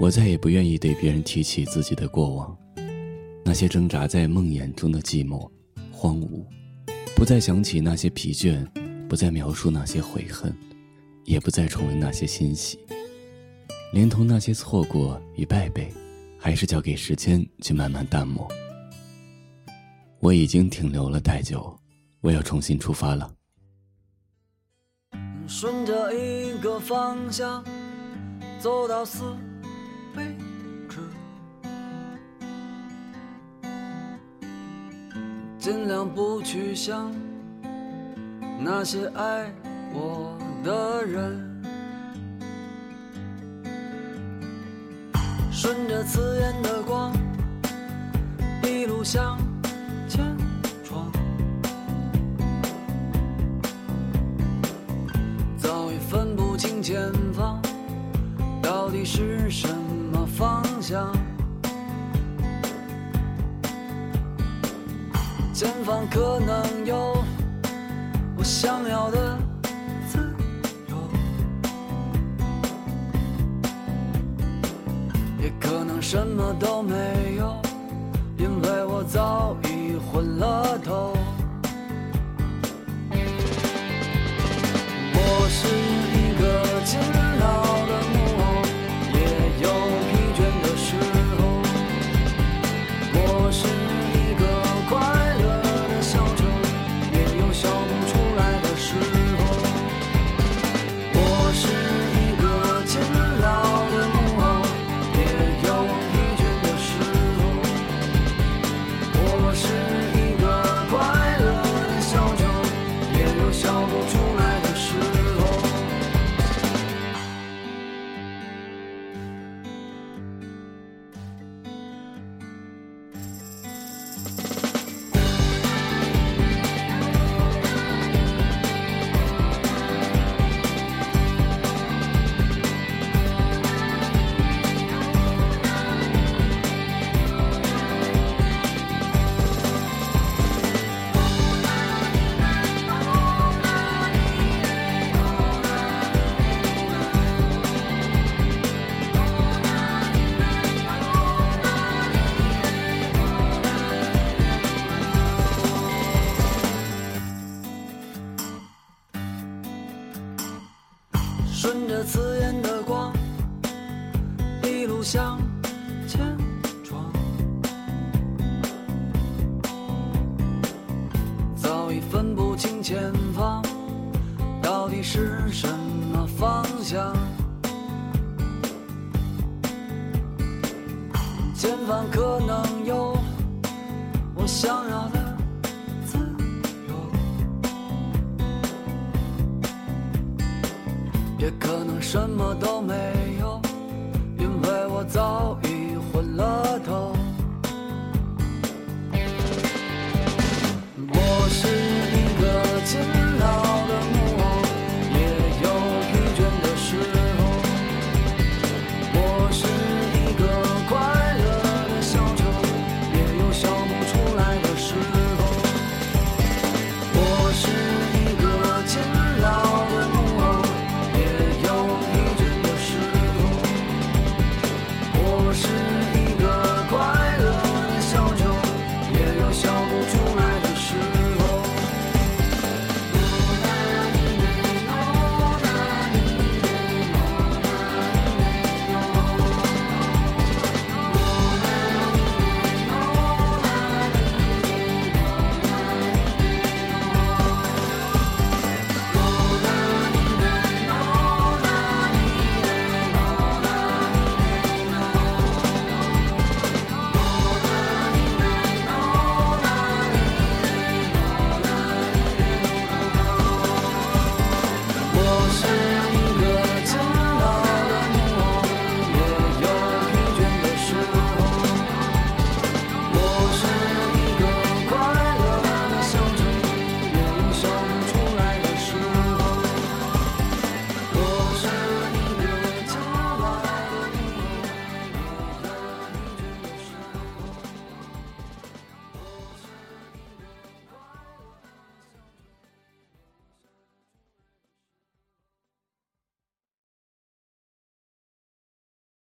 我再也不愿意对别人提起自己的过往，那些挣扎在梦魇中的寂寞、荒芜，不再想起那些疲倦，不再描述那些悔恨，也不再重温那些欣喜，连同那些错过与败北，还是交给时间去慢慢淡漠。我已经停留了太久，我要重新出发了。顺着一个方向走到死。位置，尽量不去想那些爱我的人，顺着刺眼的光，一路向前闯，早已分不清前方到底是什么。向，前方可能有我想要的自由，也可能什么都没有，因为我早已昏了头。顺着刺眼的光，一路向前闯，早已分不清前方到底是什么方向。前方可能也可能什么都没有因为我早已昏了头。